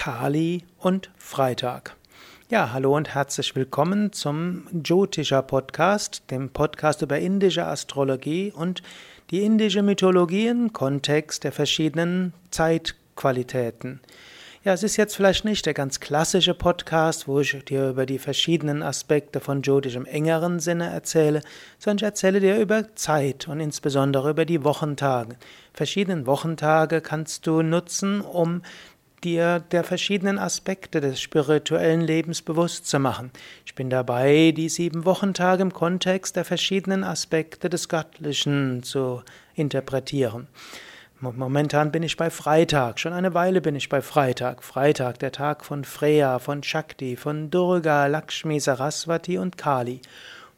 Kali und Freitag. Ja, hallo und herzlich willkommen zum Jyotisha Podcast, dem Podcast über indische Astrologie und die indische Mythologie im Kontext der verschiedenen Zeitqualitäten. Ja, es ist jetzt vielleicht nicht der ganz klassische Podcast, wo ich dir über die verschiedenen Aspekte von Jyotish im engeren Sinne erzähle, sondern ich erzähle dir über Zeit und insbesondere über die Wochentage. Verschiedene Wochentage kannst du nutzen, um dir der verschiedenen Aspekte des spirituellen Lebens bewusst zu machen. Ich bin dabei, die sieben Wochentage im Kontext der verschiedenen Aspekte des Göttlichen zu interpretieren. Momentan bin ich bei Freitag, schon eine Weile bin ich bei Freitag. Freitag, der Tag von Freya, von Shakti, von Durga, Lakshmi, Saraswati und Kali.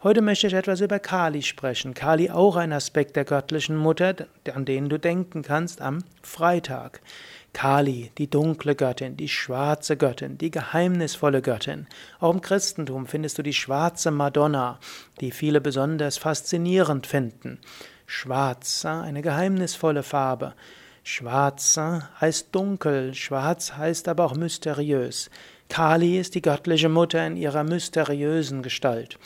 Heute möchte ich etwas über Kali sprechen. Kali auch ein Aspekt der göttlichen Mutter, an den du denken kannst am Freitag. Kali, die dunkle Göttin, die schwarze Göttin, die geheimnisvolle Göttin. Auch im Christentum findest du die schwarze Madonna, die viele besonders faszinierend finden. Schwarz, eine geheimnisvolle Farbe. Schwarz heißt dunkel, schwarz heißt aber auch mysteriös. Kali ist die göttliche Mutter in ihrer mysteriösen Gestalt.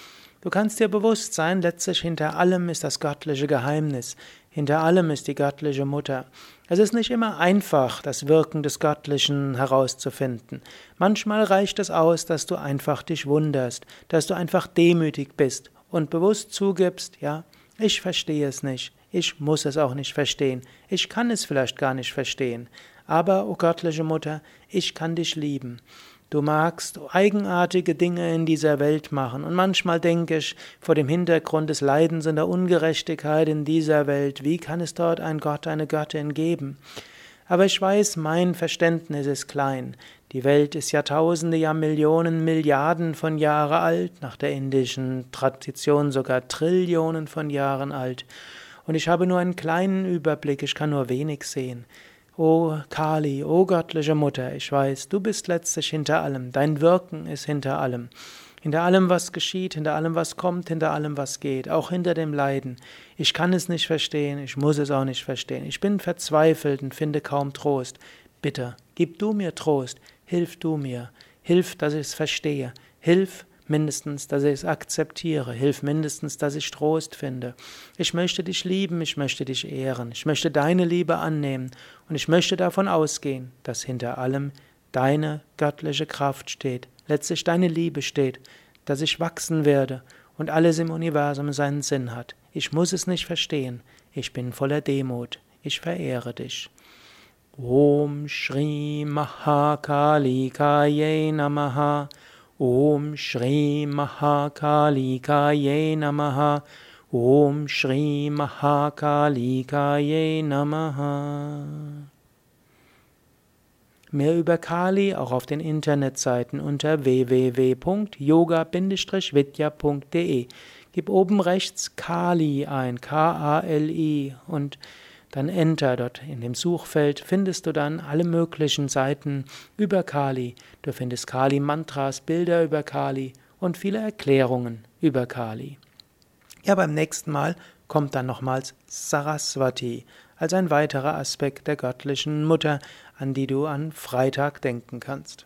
Du kannst dir bewusst sein, letztlich hinter allem ist das göttliche Geheimnis, hinter allem ist die göttliche Mutter. Es ist nicht immer einfach, das Wirken des Göttlichen herauszufinden. Manchmal reicht es aus, dass du einfach dich wunderst, dass du einfach demütig bist und bewusst zugibst, ja, ich verstehe es nicht, ich muss es auch nicht verstehen, ich kann es vielleicht gar nicht verstehen, aber, o oh göttliche Mutter, ich kann dich lieben. Du magst eigenartige Dinge in dieser Welt machen, und manchmal denke ich, vor dem Hintergrund des Leidens und der Ungerechtigkeit in dieser Welt, wie kann es dort ein Gott, eine Göttin geben? Aber ich weiß, mein Verständnis ist klein. Die Welt ist Jahrtausende, Jahrmillionen, Milliarden von Jahren alt, nach der indischen Tradition sogar Trillionen von Jahren alt. Und ich habe nur einen kleinen Überblick, ich kann nur wenig sehen. O Kali, o göttliche Mutter, ich weiß, du bist letztlich hinter allem, dein Wirken ist hinter allem. Hinter allem, was geschieht, hinter allem, was kommt, hinter allem, was geht, auch hinter dem Leiden. Ich kann es nicht verstehen, ich muss es auch nicht verstehen. Ich bin verzweifelt und finde kaum Trost. Bitte, gib du mir Trost, hilf du mir, hilf, dass ich es verstehe, hilf, mindestens, dass ich es akzeptiere. Hilf mindestens, dass ich Trost finde. Ich möchte dich lieben, ich möchte dich ehren, ich möchte deine Liebe annehmen und ich möchte davon ausgehen, dass hinter allem deine göttliche Kraft steht, letztlich deine Liebe steht, dass ich wachsen werde und alles im Universum seinen Sinn hat. Ich muss es nicht verstehen, ich bin voller Demut, ich verehre dich. Om Shri Mahakalikaye Namaha Om Shri Mahakalikaye Namaha Om Shri Mahakalikaye Namaha Mehr über Kali auch auf den Internetseiten unter www.yoga-vidya.de. Gib oben rechts Kali ein, K-A-L-I und dann Enter dort in dem Suchfeld findest du dann alle möglichen Seiten über Kali. Du findest Kali Mantras, Bilder über Kali und viele Erklärungen über Kali. Ja, beim nächsten Mal kommt dann nochmals Saraswati als ein weiterer Aspekt der göttlichen Mutter, an die du an Freitag denken kannst.